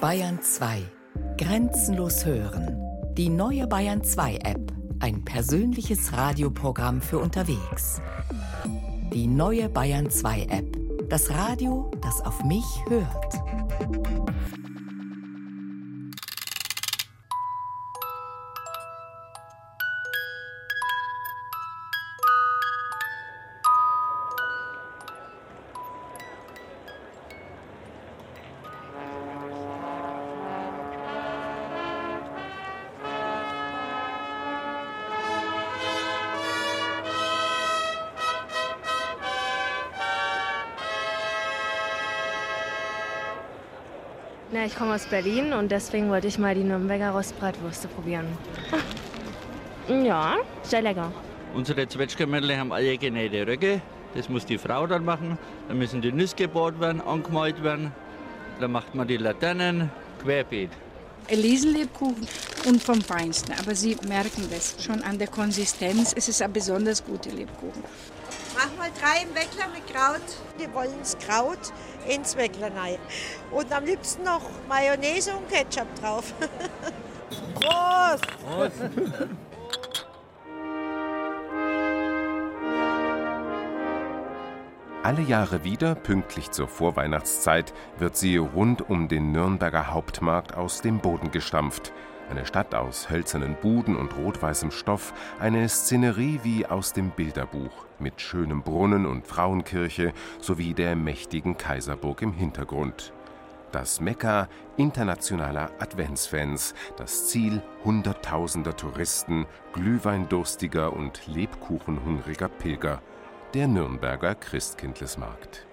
Bayern 2. Grenzenlos hören. Die neue Bayern 2 App. Ein persönliches Radioprogramm für unterwegs. Die neue Bayern 2 App. Das Radio, das auf mich hört. Na, ich komme aus Berlin und deswegen wollte ich mal die Nürnberger Rostbratwürste probieren. Ja, sehr lecker. Unsere Zwetschgenmännle haben alle genähte Röcke. Das muss die Frau dann machen. Dann müssen die Nüsse gebohrt werden, angemalt werden. Dann macht man die Laternen querbeet. Elisenlebkuchen und vom Feinsten. Aber Sie merken das schon an der Konsistenz. Es ist ein besonders guter Lebkuchen. Mach mal drei im Weckler mit Kraut. Die wollen das Kraut ins Weckler rein. Und am liebsten noch Mayonnaise und Ketchup drauf. Prost! Prost. Alle Jahre wieder, pünktlich zur Vorweihnachtszeit, wird sie rund um den Nürnberger Hauptmarkt aus dem Boden gestampft. Eine Stadt aus hölzernen Buden und rot-weißem Stoff, eine Szenerie wie aus dem Bilderbuch, mit schönem Brunnen und Frauenkirche sowie der mächtigen Kaiserburg im Hintergrund. Das Mekka internationaler Adventsfans, das Ziel hunderttausender Touristen, glühweindurstiger und lebkuchenhungriger Pilger – der Nürnberger Christkindlesmarkt.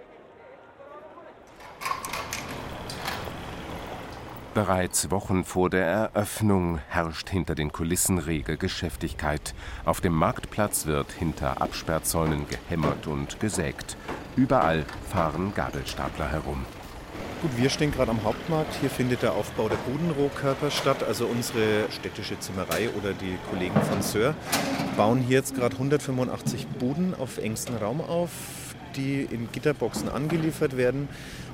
Bereits Wochen vor der Eröffnung herrscht hinter den Kulissen rege Geschäftigkeit. Auf dem Marktplatz wird hinter Absperrzäunen gehämmert und gesägt. Überall fahren Gabelstapler herum. Gut, wir stehen gerade am Hauptmarkt. Hier findet der Aufbau der Budenrohkörper statt. Also unsere städtische Zimmerei oder die Kollegen von Sör bauen hier jetzt gerade 185 Buden auf engstem Raum auf, die in Gitterboxen angeliefert werden,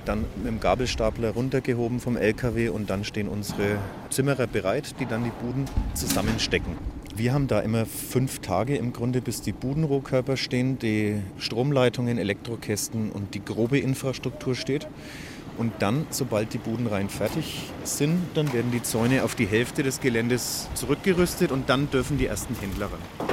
dann mit dem Gabelstapler runtergehoben vom LKW und dann stehen unsere Zimmerer bereit, die dann die Buden zusammenstecken. Wir haben da immer fünf Tage im Grunde, bis die Budenrohkörper stehen, die Stromleitungen, Elektrokästen und die grobe Infrastruktur steht. Und dann, sobald die Buden rein fertig sind, dann werden die Zäune auf die Hälfte des Geländes zurückgerüstet und dann dürfen die ersten Händler ran.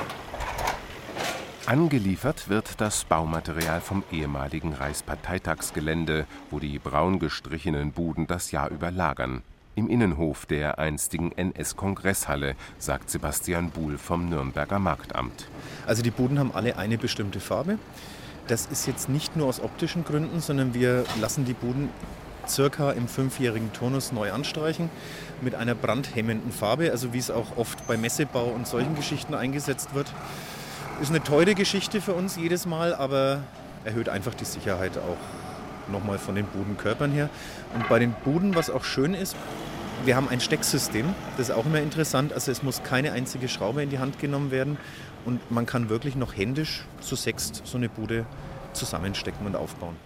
Angeliefert wird das Baumaterial vom ehemaligen Reichsparteitagsgelände, wo die braun gestrichenen Buden das Jahr über lagern. Im Innenhof der einstigen NS-Kongresshalle, sagt Sebastian Buhl vom Nürnberger Marktamt. Also die Buden haben alle eine bestimmte Farbe. Das ist jetzt nicht nur aus optischen Gründen, sondern wir lassen die Buden circa im fünfjährigen Turnus neu anstreichen mit einer brandhemmenden Farbe, also wie es auch oft bei Messebau und solchen Geschichten eingesetzt wird. Ist eine teure Geschichte für uns jedes Mal, aber erhöht einfach die Sicherheit auch nochmal von den Budenkörpern her. Und bei den Buden, was auch schön ist, wir haben ein Stecksystem, das ist auch immer interessant. Also es muss keine einzige Schraube in die Hand genommen werden und man kann wirklich noch händisch zu sechst so eine Bude zusammenstecken und aufbauen.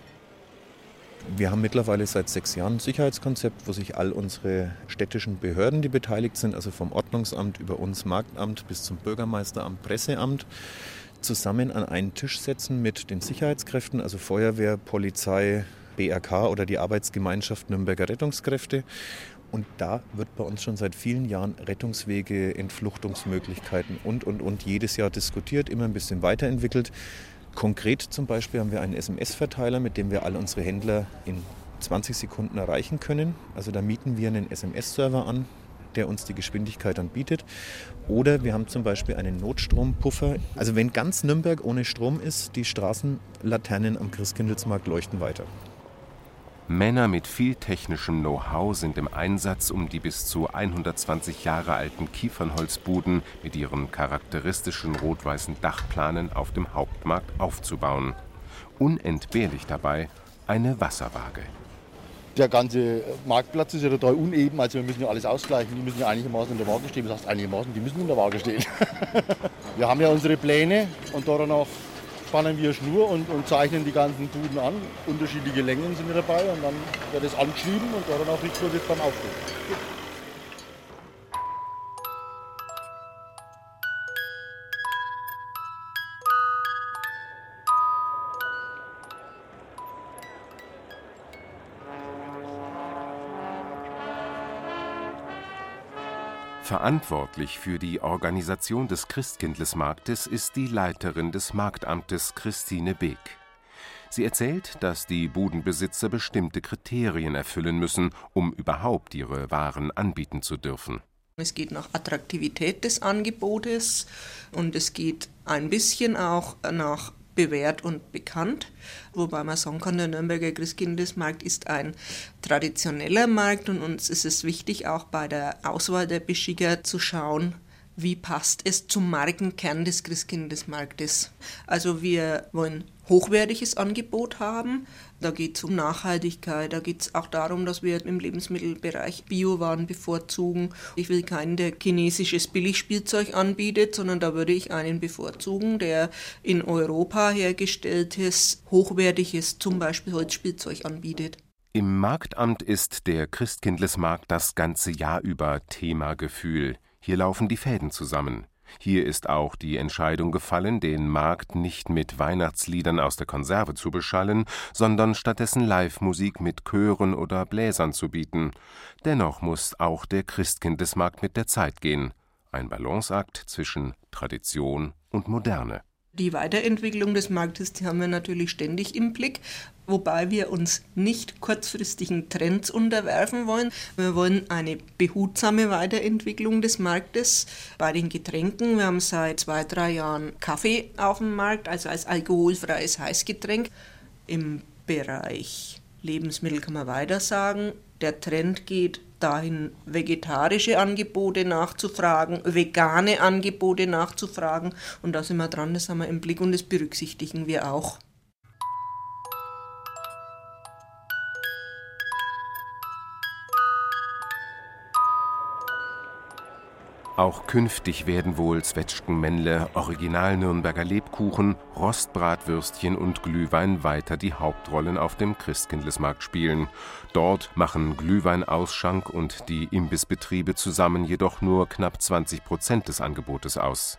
Wir haben mittlerweile seit sechs Jahren ein Sicherheitskonzept, wo sich all unsere städtischen Behörden, die beteiligt sind, also vom Ordnungsamt über uns Marktamt bis zum Bürgermeisteramt, Presseamt, zusammen an einen Tisch setzen mit den Sicherheitskräften, also Feuerwehr, Polizei, BRK oder die Arbeitsgemeinschaft Nürnberger Rettungskräfte und da wird bei uns schon seit vielen Jahren Rettungswege, Entfluchtungsmöglichkeiten und, und, und jedes Jahr diskutiert, immer ein bisschen weiterentwickelt. Konkret zum Beispiel haben wir einen SMS-Verteiler, mit dem wir alle unsere Händler in 20 Sekunden erreichen können. Also da mieten wir einen SMS-Server an, der uns die Geschwindigkeit dann bietet. Oder wir haben zum Beispiel einen Notstrompuffer. Also wenn ganz Nürnberg ohne Strom ist, die Straßenlaternen am Christkindlesmarkt leuchten weiter. Männer mit viel technischem Know-how sind im Einsatz, um die bis zu 120 Jahre alten Kiefernholzbuden mit ihren charakteristischen rot-weißen Dachplanen auf dem Hauptmarkt aufzubauen. Unentbehrlich dabei eine Wasserwaage. Der ganze Marktplatz ist ja total uneben, also wir müssen ja alles ausgleichen. Die müssen ja einigermaßen in der Waage stehen. Was heißt einigermaßen? Die müssen in der Waage stehen. wir haben ja unsere Pläne und danach spannen wir Schnur und, und zeichnen die ganzen Buden an. Unterschiedliche Längen sind dabei und dann wird es angeschrieben und daran auch richtwürdig beim Aufdruck. Verantwortlich für die Organisation des Christkindlesmarktes ist die Leiterin des Marktamtes Christine Beek. Sie erzählt, dass die Budenbesitzer bestimmte Kriterien erfüllen müssen, um überhaupt ihre Waren anbieten zu dürfen. Es geht nach Attraktivität des Angebotes und es geht ein bisschen auch nach bewährt und bekannt. Wobei man sagen kann, der Nürnberger Christkindlesmarkt ist ein traditioneller Markt und uns ist es wichtig, auch bei der Auswahl der Beschicker zu schauen, wie passt es zum Markenkern des Christkindlesmarktes. Also wir wollen hochwertiges Angebot haben. Da geht es um Nachhaltigkeit, da geht es auch darum, dass wir im Lebensmittelbereich Biowaren bevorzugen. Ich will keinen, der chinesisches Billigspielzeug anbietet, sondern da würde ich einen bevorzugen, der in Europa hergestelltes, hochwertiges, zum Beispiel Holzspielzeug anbietet. Im Marktamt ist der Christkindlesmarkt das ganze Jahr über Thema Gefühl. Hier laufen die Fäden zusammen. Hier ist auch die Entscheidung gefallen, den Markt nicht mit Weihnachtsliedern aus der Konserve zu beschallen, sondern stattdessen Live-Musik mit Chören oder Bläsern zu bieten. Dennoch muss auch der Christkindlesmarkt mit der Zeit gehen. Ein Balanceakt zwischen Tradition und Moderne. Die Weiterentwicklung des Marktes die haben wir natürlich ständig im Blick, wobei wir uns nicht kurzfristigen Trends unterwerfen wollen. Wir wollen eine behutsame Weiterentwicklung des Marktes bei den Getränken. Wir haben seit zwei, drei Jahren Kaffee auf dem Markt, also als alkoholfreies Heißgetränk. Im Bereich Lebensmittel kann man weiter sagen, der Trend geht dahin, vegetarische Angebote nachzufragen, vegane Angebote nachzufragen. Und da sind wir dran, das haben wir im Blick und das berücksichtigen wir auch. Auch künftig werden wohl Zwetschgenmännle, Original-Nürnberger Lebkuchen, Rostbratwürstchen und Glühwein weiter die Hauptrollen auf dem Christkindlesmarkt spielen. Dort machen Glühweinausschank und die Imbissbetriebe zusammen jedoch nur knapp 20 Prozent des Angebotes aus.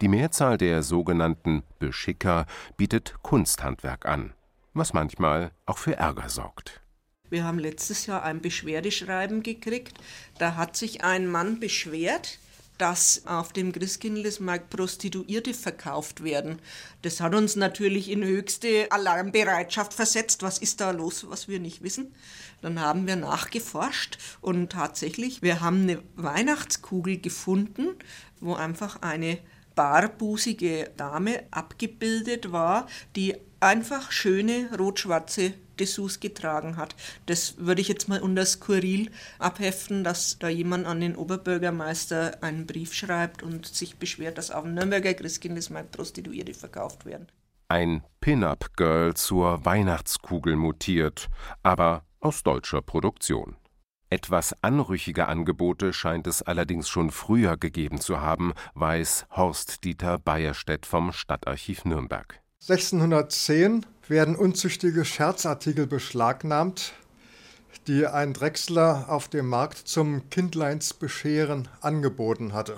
Die Mehrzahl der sogenannten Beschicker bietet Kunsthandwerk an, was manchmal auch für Ärger sorgt. Wir haben letztes Jahr ein Beschwerdeschreiben gekriegt. Da hat sich ein Mann beschwert, dass auf dem Christkindlesmarkt Prostituierte verkauft werden. Das hat uns natürlich in höchste Alarmbereitschaft versetzt. Was ist da los, was wir nicht wissen? Dann haben wir nachgeforscht und tatsächlich, wir haben eine Weihnachtskugel gefunden, wo einfach eine barbusige Dame abgebildet war, die einfach schöne rot-schwarze Dessous getragen hat. Das würde ich jetzt mal unter Skurril abheften, dass da jemand an den Oberbürgermeister einen Brief schreibt und sich beschwert, dass auf dem Nürnberger Christkindlesmarkt Prostituierte verkauft werden. Ein Pin-Up-Girl zur Weihnachtskugel mutiert, aber aus deutscher Produktion. Etwas anrüchige Angebote scheint es allerdings schon früher gegeben zu haben, weiß Horst Dieter Bayerstedt vom Stadtarchiv Nürnberg. 1610 werden unzüchtige Scherzartikel beschlagnahmt, die ein Drechsler auf dem Markt zum Kindleinsbescheren angeboten hatte.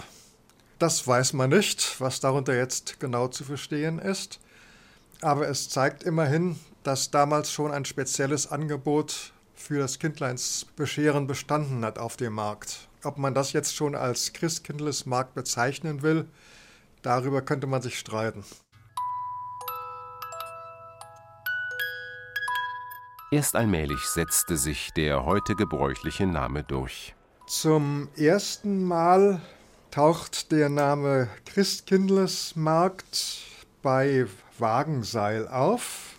Das weiß man nicht, was darunter jetzt genau zu verstehen ist, aber es zeigt immerhin, dass damals schon ein spezielles Angebot für das Kindleinsbescheren bestanden hat auf dem Markt. Ob man das jetzt schon als Christkindlesmarkt bezeichnen will, darüber könnte man sich streiten. Erst allmählich setzte sich der heute gebräuchliche Name durch. Zum ersten Mal taucht der Name Christkindlesmarkt bei Wagenseil auf.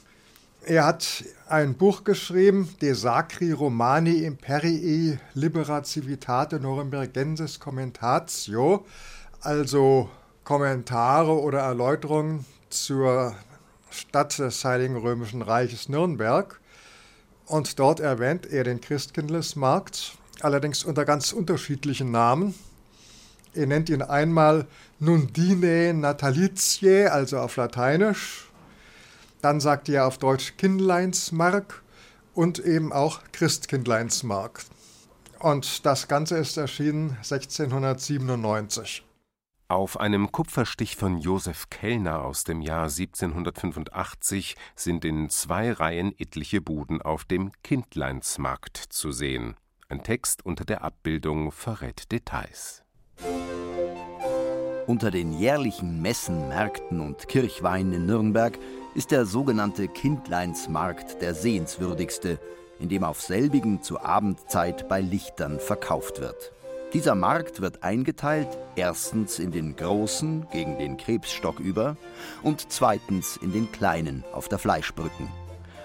Er hat ein Buch geschrieben, De Sacri Romani Imperii Libera Civitate Nurembergensis Commentatio, also Kommentare oder Erläuterungen zur Stadt des Heiligen Römischen Reiches Nürnberg. Und dort erwähnt er den Christkindlesmarkt, allerdings unter ganz unterschiedlichen Namen. Er nennt ihn einmal Nundine Natalitiae, also auf Lateinisch, Dann sagte er auf Deutsch Kindleinsmark und eben auch Christkindleinsmark. Und das Ganze ist erschienen 1697. Auf einem Kupferstich von Josef Kellner aus dem Jahr 1785 sind in zwei Reihen etliche Buden auf dem Kindleinsmarkt zu sehen. Ein Text unter der Abbildung verrät Details. Unter den jährlichen Messen, Märkten und Kirchweinen in Nürnberg ist der sogenannte Kindleinsmarkt der sehenswürdigste, in dem auf selbigen zur Abendzeit bei Lichtern verkauft wird. Dieser Markt wird eingeteilt erstens in den großen gegen den Krebsstock über und zweitens in den kleinen auf der Fleischbrücken.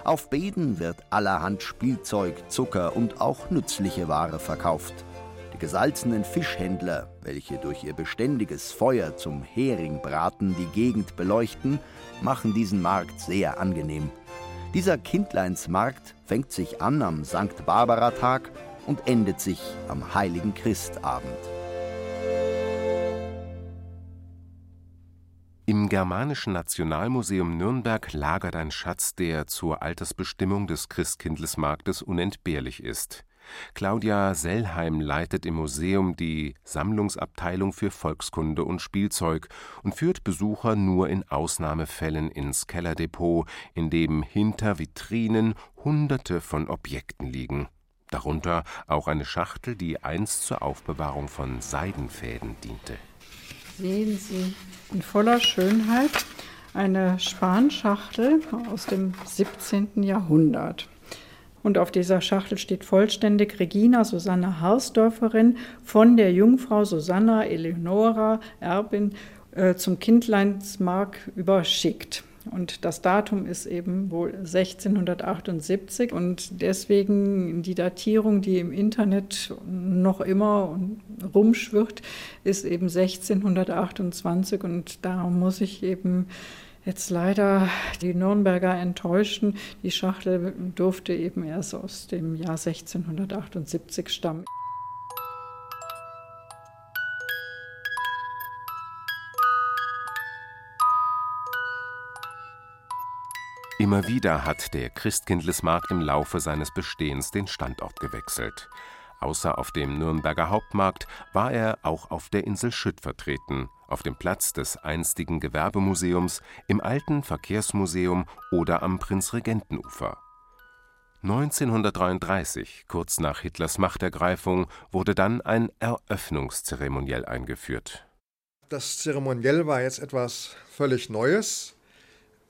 Auf Beden wird allerhand Spielzeug, Zucker und auch nützliche Ware verkauft. Die gesalzenen Fischhändler, welche durch ihr beständiges Feuer zum Heringbraten die Gegend beleuchten, machen diesen Markt sehr angenehm. Dieser Kindleinsmarkt fängt sich an am St. Barbara-Tag und endet sich am heiligen Christabend. Im Germanischen Nationalmuseum Nürnberg lagert ein Schatz, der zur Altersbestimmung des Christkindlesmarktes unentbehrlich ist. Claudia Sellheim leitet im Museum die Sammlungsabteilung für Volkskunde und Spielzeug und führt Besucher nur in Ausnahmefällen ins Kellerdepot, in dem hinter Vitrinen Hunderte von Objekten liegen darunter auch eine Schachtel, die einst zur Aufbewahrung von Seidenfäden diente. Sehen Sie in voller Schönheit eine Spanschachtel aus dem 17. Jahrhundert. Und auf dieser Schachtel steht vollständig Regina Susanna Harsdorferin von der Jungfrau Susanna Eleonora Erbin äh, zum Kindleinsmark überschickt. Und das Datum ist eben wohl 1678 und deswegen die Datierung, die im Internet noch immer rumschwirrt, ist eben 1628 und da muss ich eben jetzt leider die Nürnberger enttäuschen. Die Schachtel durfte eben erst aus dem Jahr 1678 stammen. Immer wieder hat der Christkindlesmarkt im Laufe seines Bestehens den Standort gewechselt. Außer auf dem Nürnberger Hauptmarkt war er auch auf der Insel Schütt vertreten, auf dem Platz des einstigen Gewerbemuseums, im alten Verkehrsmuseum oder am Prinzregentenufer. 1933, kurz nach Hitlers Machtergreifung, wurde dann ein Eröffnungszeremoniell eingeführt. Das Zeremoniell war jetzt etwas völlig Neues.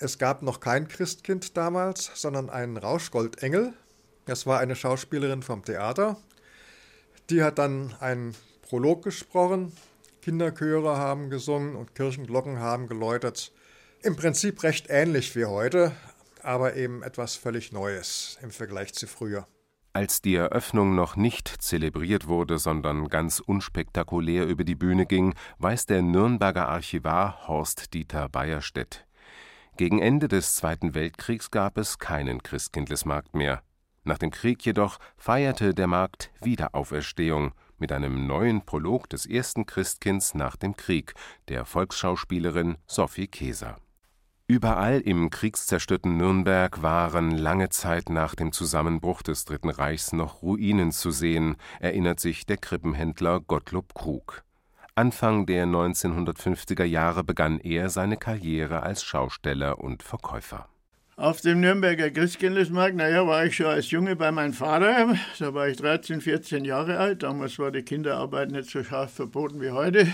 Es gab noch kein Christkind damals, sondern einen Rauschgoldengel. Das war eine Schauspielerin vom Theater. Die hat dann einen Prolog gesprochen, Kinderchöre haben gesungen und Kirchenglocken haben geläutet. Im Prinzip recht ähnlich wie heute, aber eben etwas völlig Neues im Vergleich zu früher. Als die Eröffnung noch nicht zelebriert wurde, sondern ganz unspektakulär über die Bühne ging, weiß der Nürnberger Archivar Horst Dieter Bayerstedt. Gegen Ende des Zweiten Weltkriegs gab es keinen Christkindlesmarkt mehr. Nach dem Krieg jedoch feierte der Markt Wiederauferstehung mit einem neuen Prolog des ersten Christkinds nach dem Krieg, der Volksschauspielerin Sophie Keser. Überall im kriegszerstörten Nürnberg waren lange Zeit nach dem Zusammenbruch des Dritten Reichs noch Ruinen zu sehen, erinnert sich der Krippenhändler Gottlob Krug. Anfang der 1950er Jahre begann er seine Karriere als Schausteller und Verkäufer. Auf dem Nürnberger Christkindlesmarkt, naja, war ich schon als Junge bei meinem Vater. Da war ich 13, 14 Jahre alt. Damals war die Kinderarbeit nicht so scharf verboten wie heute.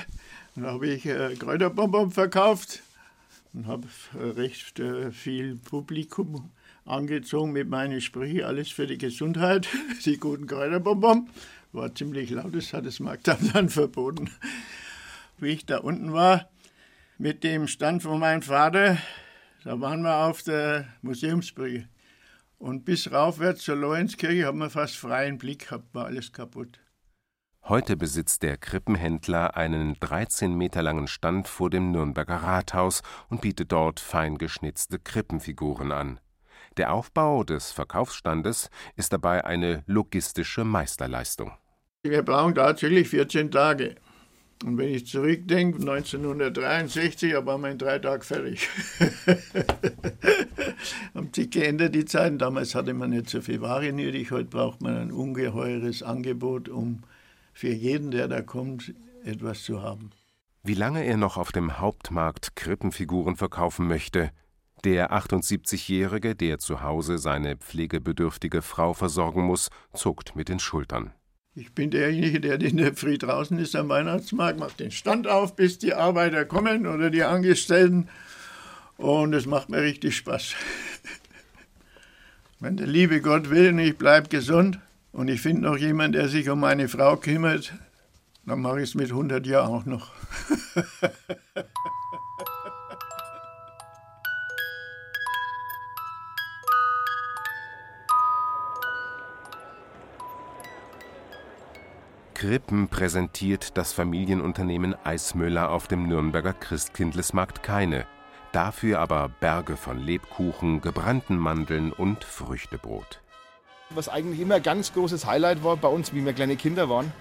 Da habe ich äh, Kräuterbonbon verkauft und habe äh, recht äh, viel Publikum angezogen mit meinen Sprüchen. Alles für die Gesundheit, die guten Kräuterbonbon war ziemlich laut, das hat das Marktamt dann verboten. Wie ich da unten war, mit dem Stand von meinem Vater, da waren wir auf der Museumsbrücke. Und bis raufwärts zur Lorenzkirche haben wir fast freien Blick gehabt, war alles kaputt. Heute besitzt der Krippenhändler einen 13 Meter langen Stand vor dem Nürnberger Rathaus und bietet dort fein geschnitzte Krippenfiguren an. Der Aufbau des Verkaufsstandes ist dabei eine logistische Meisterleistung. Wir brauchen tatsächlich 14 Tage. Und wenn ich zurückdenke, 1963, da waren wir in drei Tagen fertig. Haben sich geändert die Zeiten. Damals hatte man nicht so viel Ware nötig. Heute braucht man ein ungeheures Angebot, um für jeden, der da kommt, etwas zu haben. Wie lange er noch auf dem Hauptmarkt Krippenfiguren verkaufen möchte, der 78-Jährige, der zu Hause seine pflegebedürftige Frau versorgen muss, zuckt mit den Schultern. Ich bin derjenige, der der Früh draußen ist am Weihnachtsmarkt, macht den Stand auf, bis die Arbeiter kommen oder die Angestellten. Und es macht mir richtig Spaß. Wenn der liebe Gott will und ich bleibe gesund und ich finde noch jemanden, der sich um meine Frau kümmert, dann mache ich es mit 100 Jahren auch noch. Krippen präsentiert das Familienunternehmen Eismüller auf dem Nürnberger Christkindlesmarkt keine. Dafür aber Berge von Lebkuchen, gebrannten Mandeln und Früchtebrot. Was eigentlich immer ein ganz großes Highlight war bei uns, wie wir kleine Kinder waren,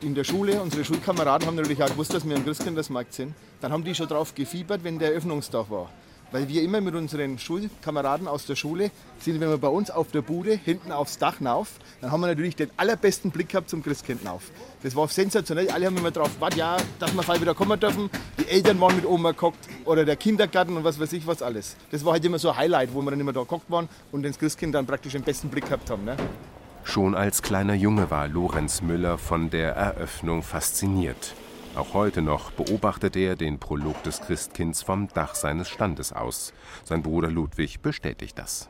in der Schule, unsere Schulkameraden haben natürlich auch gewusst, dass wir am Christkindlesmarkt sind. Dann haben die schon drauf gefiebert, wenn der Eröffnungstag war weil wir immer mit unseren Schulkameraden aus der Schule sind, wenn wir bei uns auf der Bude hinten aufs Dach rauf, dann haben wir natürlich den allerbesten Blick gehabt zum Christkind rauf. Das war sensationell. Alle haben immer drauf gewartet, ja, dass wir bald wieder kommen dürfen. Die Eltern waren mit Oma gekocht oder der Kindergarten und was weiß ich was alles. Das war halt immer so ein Highlight, wo wir dann immer da gekocht waren und das Christkind dann praktisch den besten Blick gehabt haben. Ne? Schon als kleiner Junge war Lorenz Müller von der Eröffnung fasziniert. Auch heute noch beobachtet er den Prolog des Christkinds vom Dach seines Standes aus. Sein Bruder Ludwig bestätigt das.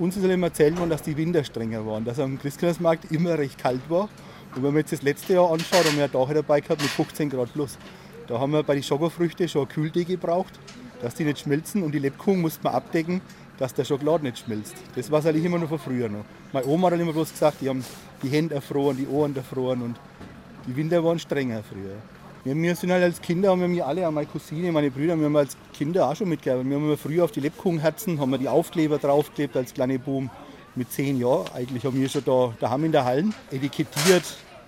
Uns ist immer erzählt worden, dass die Winter strenger waren, dass am Christkindlesmarkt immer recht kalt war. Und wenn man jetzt das letzte Jahr anschaut, haben wir Dach dabei gehabt mit 15 Grad plus. Da haben wir bei den Schokofrüchten schon eine Kühldecke gebraucht, dass die nicht schmelzen. Und die Lebkuchen musste man abdecken, dass der Schokolade nicht schmilzt. Das war es eigentlich immer noch von früher noch. Meine Oma hat immer bloß gesagt, die haben die Hände erfroren, die Ohren erfroren und die Winter waren strenger früher. Ja, wir sind halt als Kinder, haben wir alle, meine Cousine, meine Brüder, wir haben als Kinder auch schon mitgearbeitet. Wir haben früher auf die Lebkuchenherzen, haben wir die Aufkleber draufgeklebt als kleine Boom. Mit zehn Jahren eigentlich haben wir schon da daheim in der Hallen etikettiert,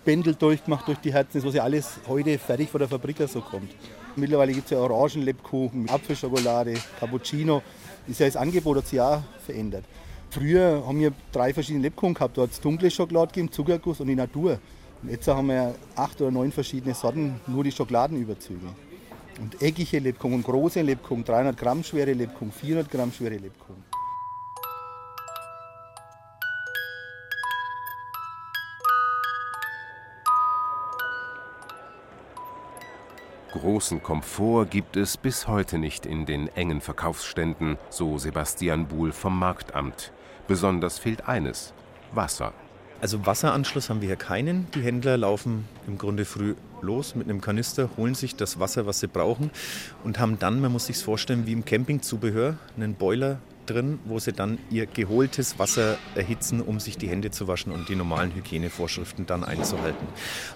Bändel durchgemacht durch die Herzen, was ja alles heute fertig von der Fabrik so kommt. Mittlerweile gibt es ja Orangenlebkuchen Apfelschokolade, Cappuccino. Ist ja das Angebot hat sich auch verändert. Früher haben wir drei verschiedene Lebkuchen gehabt. Da hat es dunkle Schokolade gegeben, Zuckerguss und die Natur. Und jetzt haben wir acht oder neun verschiedene Sorten, nur die Schokoladenüberzüge. Und eckige Lebkuchen, große Lebkuchen, 300 Gramm schwere Lebkuchen, 400 Gramm schwere Lebkuchen. Großen Komfort gibt es bis heute nicht in den engen Verkaufsständen, so Sebastian Buhl vom Marktamt. Besonders fehlt eines: Wasser. Also Wasseranschluss haben wir hier keinen. Die Händler laufen im Grunde früh los mit einem Kanister, holen sich das Wasser, was sie brauchen und haben dann, man muss sich vorstellen, wie im Campingzubehör, einen Boiler drin, wo sie dann ihr geholtes Wasser erhitzen, um sich die Hände zu waschen und die normalen Hygienevorschriften dann einzuhalten.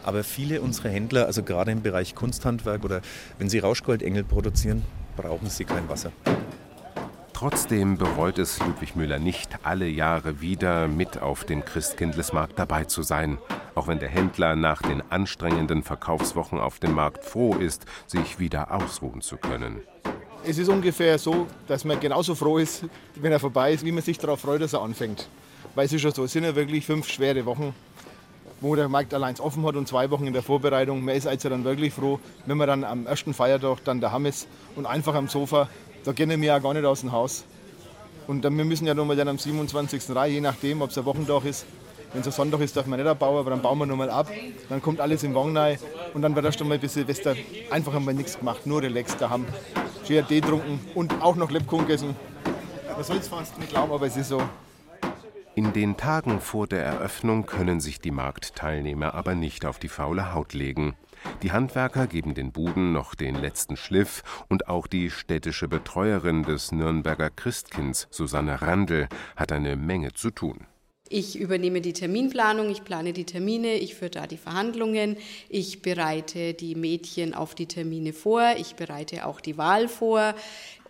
Aber viele unserer Händler, also gerade im Bereich Kunsthandwerk oder wenn sie Rauschgoldengel produzieren, brauchen sie kein Wasser. Trotzdem bereut es Ludwig Müller nicht, alle Jahre wieder mit auf dem Christkindlesmarkt dabei zu sein. Auch wenn der Händler nach den anstrengenden Verkaufswochen auf dem Markt froh ist, sich wieder ausruhen zu können. Es ist ungefähr so, dass man genauso froh ist, wenn er vorbei ist, wie man sich darauf freut, dass er anfängt. Weil es ist ja so, es sind ja wirklich fünf schwere Wochen, wo der Markt allein offen hat und zwei Wochen in der Vorbereitung. Man ist also dann wirklich froh, wenn man dann am ersten Feiertag dann daheim ist und einfach am Sofa da gehen wir ja gar nicht aus dem Haus. Und dann, wir müssen ja nochmal dann am 27. rein, je nachdem, ob es ein Wochentag ist. Wenn es ein Sonntag ist, darf man nicht abbauen, aber dann bauen wir nochmal ab. Dann kommt alles im Wagen rein und dann wird erst einmal bis Silvester einfach einmal nichts gemacht, nur relaxed daheim. Schön Tee getrunken und auch noch Lebkuchen gegessen. Man soll es fast nicht glauben, aber es ist so. In den Tagen vor der Eröffnung können sich die Marktteilnehmer aber nicht auf die faule Haut legen. Die Handwerker geben den Buden noch den letzten Schliff und auch die städtische Betreuerin des Nürnberger Christkinds, Susanne Randl, hat eine Menge zu tun. Ich übernehme die Terminplanung, ich plane die Termine, ich führe da die Verhandlungen, ich bereite die Mädchen auf die Termine vor, ich bereite auch die Wahl vor.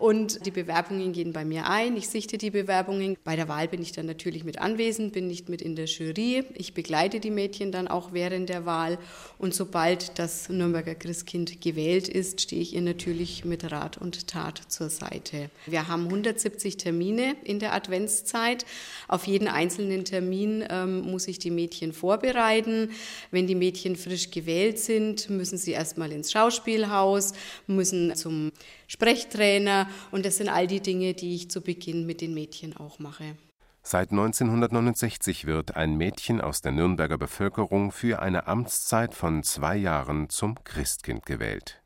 Und die Bewerbungen gehen bei mir ein. Ich sichte die Bewerbungen. Bei der Wahl bin ich dann natürlich mit anwesend, bin nicht mit in der Jury. Ich begleite die Mädchen dann auch während der Wahl. Und sobald das Nürnberger Christkind gewählt ist, stehe ich ihr natürlich mit Rat und Tat zur Seite. Wir haben 170 Termine in der Adventszeit. Auf jeden einzelnen Termin ähm, muss ich die Mädchen vorbereiten. Wenn die Mädchen frisch gewählt sind, müssen sie erstmal ins Schauspielhaus, müssen zum Sprechtrainer und das sind all die Dinge, die ich zu Beginn mit den Mädchen auch mache. Seit 1969 wird ein Mädchen aus der Nürnberger Bevölkerung für eine Amtszeit von zwei Jahren zum Christkind gewählt.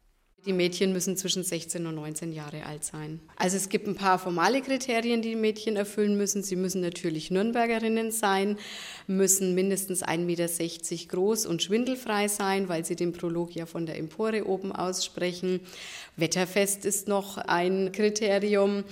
Die Mädchen müssen zwischen 16 und 19 Jahre alt sein. Also es gibt ein paar formale Kriterien, die, die Mädchen erfüllen müssen. Sie müssen natürlich Nürnbergerinnen sein, müssen mindestens 1,60 Meter groß und schwindelfrei sein, weil sie den Prolog ja von der Empore oben aussprechen. Wetterfest ist noch ein Kriterium.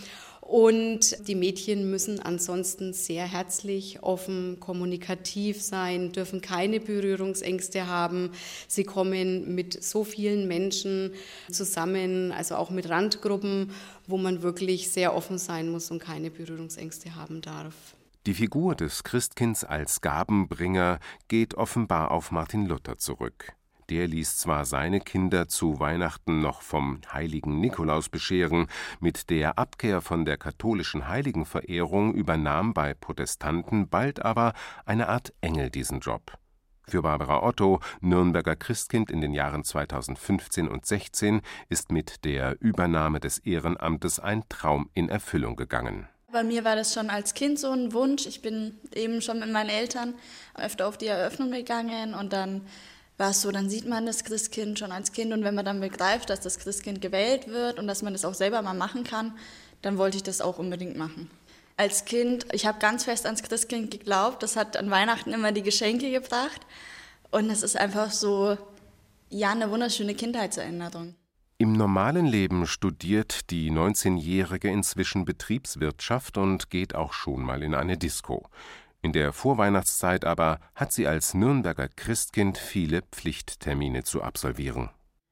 Und die Mädchen müssen ansonsten sehr herzlich, offen, kommunikativ sein, dürfen keine Berührungsängste haben. Sie kommen mit so vielen Menschen zusammen, also auch mit Randgruppen, wo man wirklich sehr offen sein muss und keine Berührungsängste haben darf. Die Figur des Christkinds als Gabenbringer geht offenbar auf Martin Luther zurück. Der ließ zwar seine Kinder zu Weihnachten noch vom heiligen Nikolaus bescheren, mit der Abkehr von der katholischen Heiligenverehrung übernahm bei Protestanten bald aber eine Art Engel diesen Job. Für Barbara Otto, Nürnberger Christkind in den Jahren 2015 und 16, ist mit der Übernahme des Ehrenamtes ein Traum in Erfüllung gegangen. Bei mir war das schon als Kind so ein Wunsch. Ich bin eben schon mit meinen Eltern öfter auf die Eröffnung gegangen und dann war es so, dann sieht man das Christkind schon als Kind und wenn man dann begreift, dass das Christkind gewählt wird und dass man das auch selber mal machen kann, dann wollte ich das auch unbedingt machen. Als Kind, ich habe ganz fest ans Christkind geglaubt, das hat an Weihnachten immer die Geschenke gebracht und es ist einfach so, ja, eine wunderschöne Kindheitserinnerung. Im normalen Leben studiert die 19-Jährige inzwischen Betriebswirtschaft und geht auch schon mal in eine Disco. In der Vorweihnachtszeit aber hat sie als Nürnberger Christkind viele Pflichttermine zu absolvieren.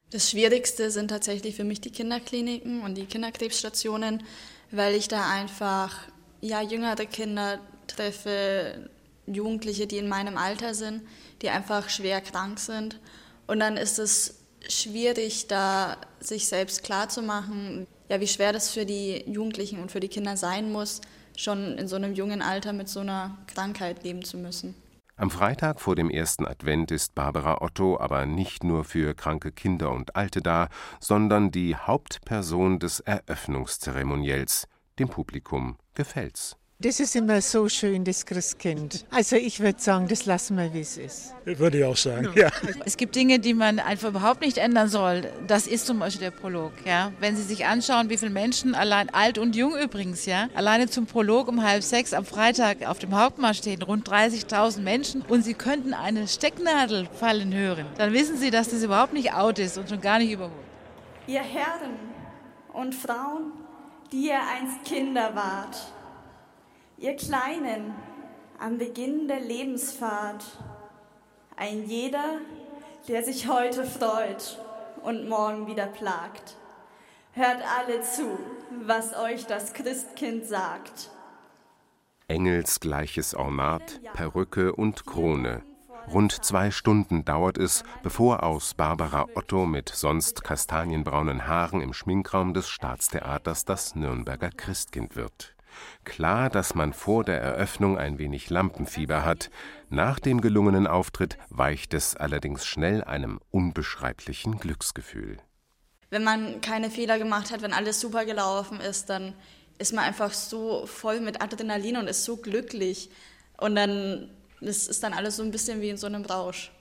Das Schwierigste sind tatsächlich für mich die Kinderkliniken und die Kinderkrebsstationen, weil ich da einfach ja, jüngere Kinder treffe, Jugendliche, die in meinem Alter sind, die einfach schwer krank sind. Und dann ist es schwierig, da sich selbst klarzumachen, ja, wie schwer das für die Jugendlichen und für die Kinder sein muss, schon in so einem jungen Alter mit so einer Krankheit leben zu müssen. Am Freitag vor dem ersten Advent ist Barbara Otto aber nicht nur für kranke Kinder und Alte da, sondern die Hauptperson des Eröffnungszeremoniells. Dem Publikum gefällt's. Das ist immer so schön, das Christkind. Also ich würde sagen, das lassen wir, wie es ist. Würde ich auch sagen, ja. Es gibt Dinge, die man einfach überhaupt nicht ändern soll. Das ist zum Beispiel der Prolog. Ja? Wenn Sie sich anschauen, wie viele Menschen, allein alt und jung übrigens, ja, alleine zum Prolog um halb sechs am Freitag auf dem Hauptmarsch stehen, rund 30.000 Menschen und Sie könnten eine Stecknadel fallen hören, dann wissen Sie, dass das überhaupt nicht out ist und schon gar nicht überholt. Ihr Herren und Frauen, die ihr einst Kinder wart, ihr Kleinen am Beginn der Lebensfahrt, ein jeder, der sich heute freut und morgen wieder plagt. Hört alle zu, was euch das Christkind sagt. Engelsgleiches Ornat, Perücke und Krone. Rund zwei Stunden dauert es, bevor aus Barbara Otto mit sonst kastanienbraunen Haaren im Schminkraum des Staatstheaters das Nürnberger Christkind wird. Klar, dass man vor der Eröffnung ein wenig Lampenfieber hat. Nach dem gelungenen Auftritt weicht es allerdings schnell einem unbeschreiblichen Glücksgefühl. Wenn man keine Fehler gemacht hat, wenn alles super gelaufen ist, dann ist man einfach so voll mit Adrenalin und ist so glücklich. Und dann das ist dann alles so ein bisschen wie in so einem Rausch.